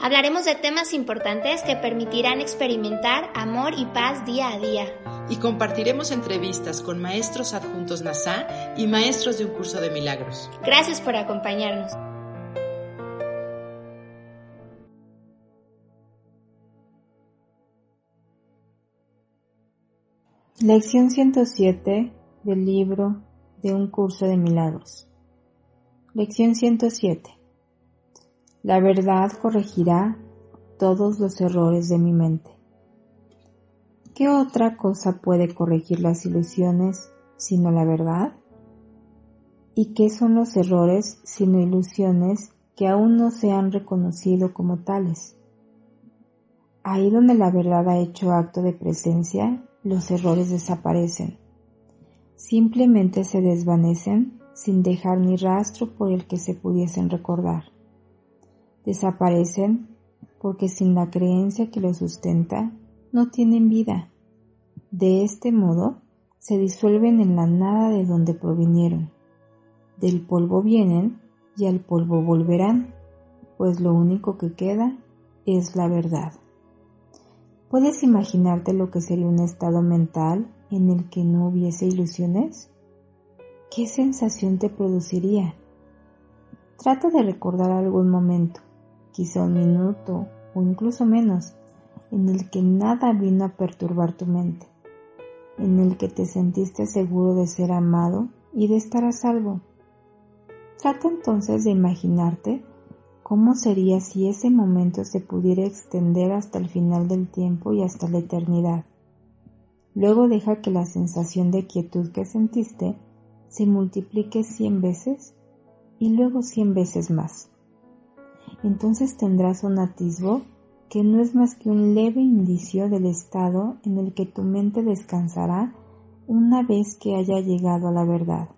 Hablaremos de temas importantes que permitirán experimentar amor y paz día a día. Y compartiremos entrevistas con maestros adjuntos NASA y maestros de un curso de milagros. Gracias por acompañarnos. Lección 107 del libro de un curso de milagros. Lección 107. La verdad corregirá todos los errores de mi mente. ¿Qué otra cosa puede corregir las ilusiones sino la verdad? ¿Y qué son los errores sino ilusiones que aún no se han reconocido como tales? Ahí donde la verdad ha hecho acto de presencia, los errores desaparecen. Simplemente se desvanecen sin dejar ni rastro por el que se pudiesen recordar desaparecen porque sin la creencia que los sustenta no tienen vida. De este modo se disuelven en la nada de donde provinieron. Del polvo vienen y al polvo volverán, pues lo único que queda es la verdad. ¿Puedes imaginarte lo que sería un estado mental en el que no hubiese ilusiones? ¿Qué sensación te produciría? Trata de recordar algún momento, quizá un minuto o incluso menos, en el que nada vino a perturbar tu mente, en el que te sentiste seguro de ser amado y de estar a salvo. Trata entonces de imaginarte cómo sería si ese momento se pudiera extender hasta el final del tiempo y hasta la eternidad. Luego deja que la sensación de quietud que sentiste se multiplique cien veces y luego cien veces más entonces tendrás un atisbo que no es más que un leve indicio del estado en el que tu mente descansará una vez que haya llegado a la verdad.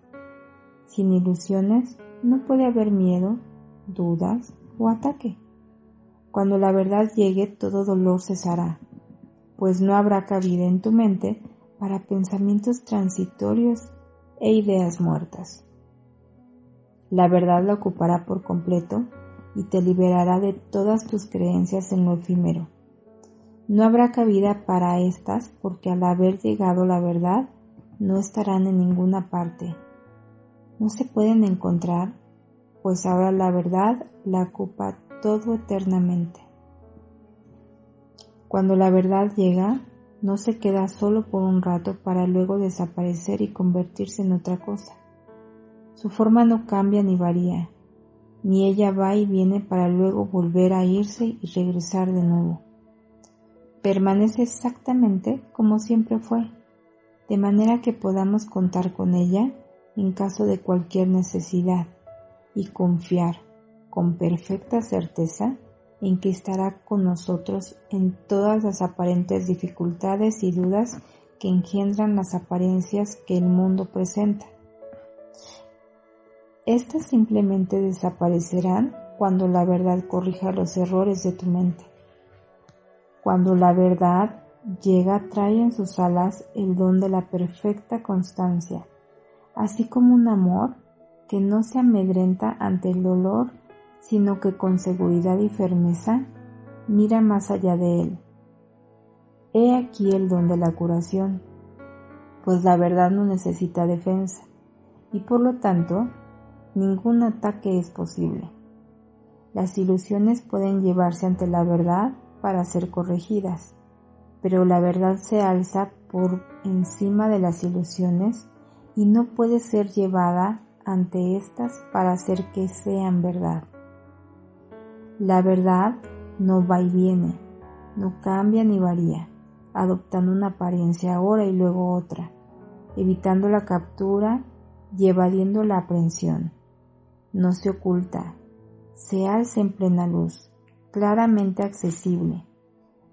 Sin ilusiones no puede haber miedo, dudas o ataque. Cuando la verdad llegue todo dolor cesará, pues no habrá cabida en tu mente para pensamientos transitorios e ideas muertas. La verdad la ocupará por completo y te liberará de todas tus creencias en lo efímero. No habrá cabida para estas porque al haber llegado la verdad no estarán en ninguna parte. No se pueden encontrar, pues ahora la verdad la ocupa todo eternamente. Cuando la verdad llega, no se queda solo por un rato para luego desaparecer y convertirse en otra cosa. Su forma no cambia ni varía, ni ella va y viene para luego volver a irse y regresar de nuevo. Permanece exactamente como siempre fue, de manera que podamos contar con ella en caso de cualquier necesidad y confiar con perfecta certeza en que estará con nosotros en todas las aparentes dificultades y dudas que engendran las apariencias que el mundo presenta. Estas simplemente desaparecerán cuando la verdad corrija los errores de tu mente. Cuando la verdad llega trae en sus alas el don de la perfecta constancia, así como un amor que no se amedrenta ante el dolor, sino que con seguridad y firmeza mira más allá de él. He aquí el don de la curación, pues la verdad no necesita defensa, y por lo tanto ningún ataque es posible. Las ilusiones pueden llevarse ante la verdad para ser corregidas, pero la verdad se alza por encima de las ilusiones y no puede ser llevada ante éstas para hacer que sean verdad. La verdad no va y viene, no cambia ni varía, adoptando una apariencia ahora y luego otra, evitando la captura y evadiendo la aprehensión no se oculta, se alza en plena luz, claramente accesible.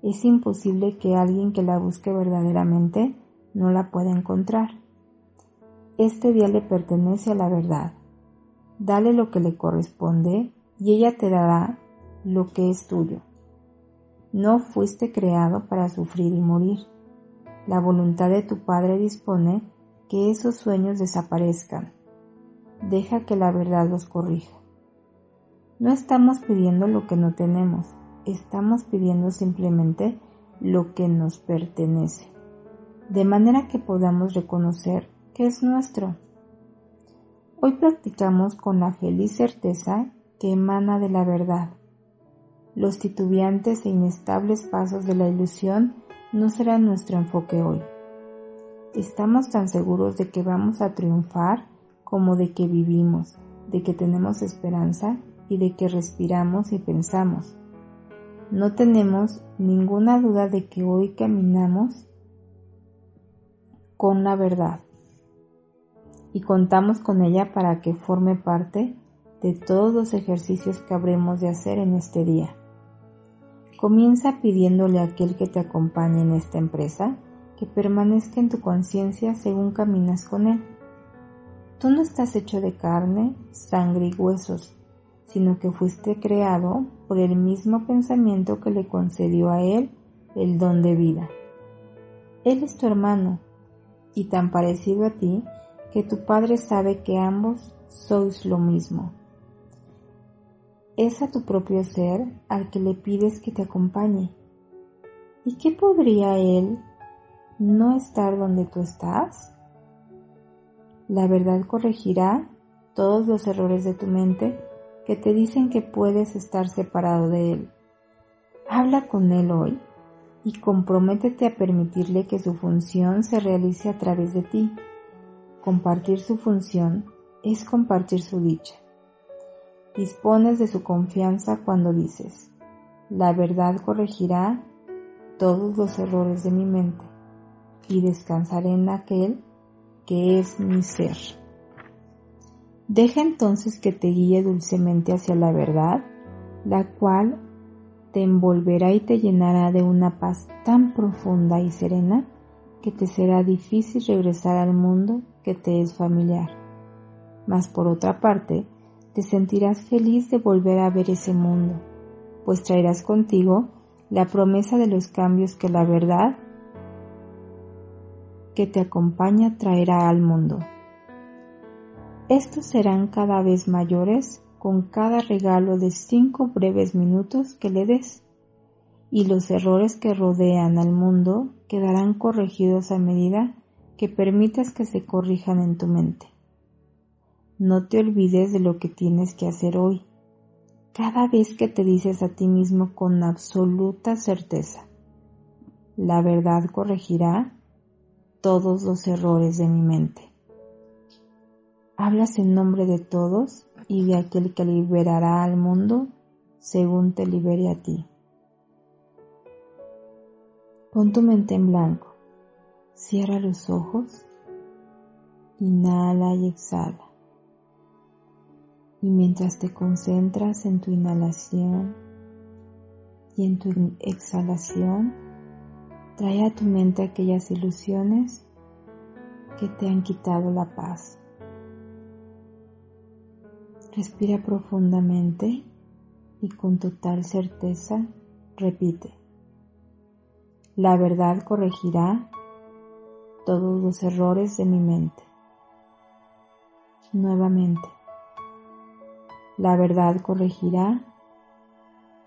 Es imposible que alguien que la busque verdaderamente no la puede encontrar. Este día le pertenece a la verdad. Dale lo que le corresponde y ella te dará lo que es tuyo. No fuiste creado para sufrir y morir. La voluntad de tu Padre dispone que esos sueños desaparezcan. Deja que la verdad los corrija. No estamos pidiendo lo que no tenemos, estamos pidiendo simplemente lo que nos pertenece, de manera que podamos reconocer que es nuestro. Hoy practicamos con la feliz certeza que emana de la verdad. Los titubeantes e inestables pasos de la ilusión no serán nuestro enfoque hoy. Estamos tan seguros de que vamos a triunfar como de que vivimos, de que tenemos esperanza y de que respiramos y pensamos. No tenemos ninguna duda de que hoy caminamos con la verdad y contamos con ella para que forme parte de todos los ejercicios que habremos de hacer en este día. Comienza pidiéndole a aquel que te acompañe en esta empresa que permanezca en tu conciencia según caminas con él. Tú no estás hecho de carne, sangre y huesos, sino que fuiste creado por el mismo pensamiento que le concedió a él el don de vida. Él es tu hermano y tan parecido a ti que tu Padre sabe que ambos sois lo mismo. Es a tu propio ser al que le pides que te acompañe. ¿Y qué podría Él no estar donde tú estás? La verdad corregirá todos los errores de tu mente que te dicen que puedes estar separado de Él. Habla con Él hoy y comprométete a permitirle que su función se realice a través de ti. Compartir su función es compartir su dicha. Dispones de su confianza cuando dices, la verdad corregirá todos los errores de mi mente y descansaré en aquel que es mi ser. Deja entonces que te guíe dulcemente hacia la verdad, la cual te envolverá y te llenará de una paz tan profunda y serena que te será difícil regresar al mundo que te es familiar. Mas por otra parte, te sentirás feliz de volver a ver ese mundo, pues traerás contigo la promesa de los cambios que la verdad que te acompaña traerá al mundo. Estos serán cada vez mayores con cada regalo de cinco breves minutos que le des, y los errores que rodean al mundo quedarán corregidos a medida que permitas que se corrijan en tu mente. No te olvides de lo que tienes que hacer hoy, cada vez que te dices a ti mismo con absoluta certeza, la verdad corregirá todos los errores de mi mente hablas en nombre de todos y de aquel que liberará al mundo según te libere a ti. Pon tu mente en blanco, cierra los ojos, inhala y exhala. Y mientras te concentras en tu inhalación y en tu exhalación, trae a tu mente aquellas ilusiones que te han quitado la paz. Respira profundamente y con total certeza repite. La verdad corregirá todos los errores de mi mente. Nuevamente. La verdad corregirá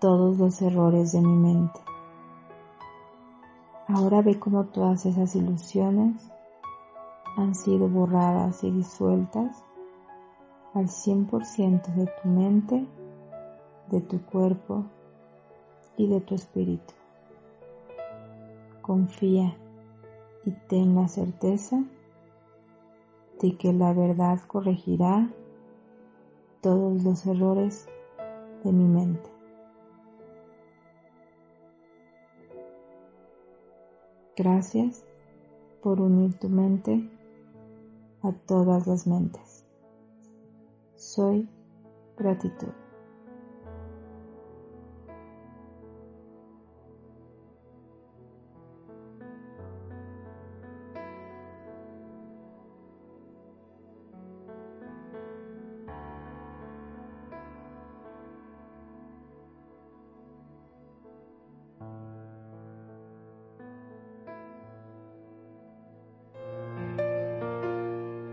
todos los errores de mi mente. Ahora ve cómo todas esas ilusiones han sido borradas y disueltas al 100% de tu mente, de tu cuerpo y de tu espíritu. Confía y ten la certeza de que la verdad corregirá todos los errores de mi mente. Gracias por unir tu mente a todas las mentes soy gratitud.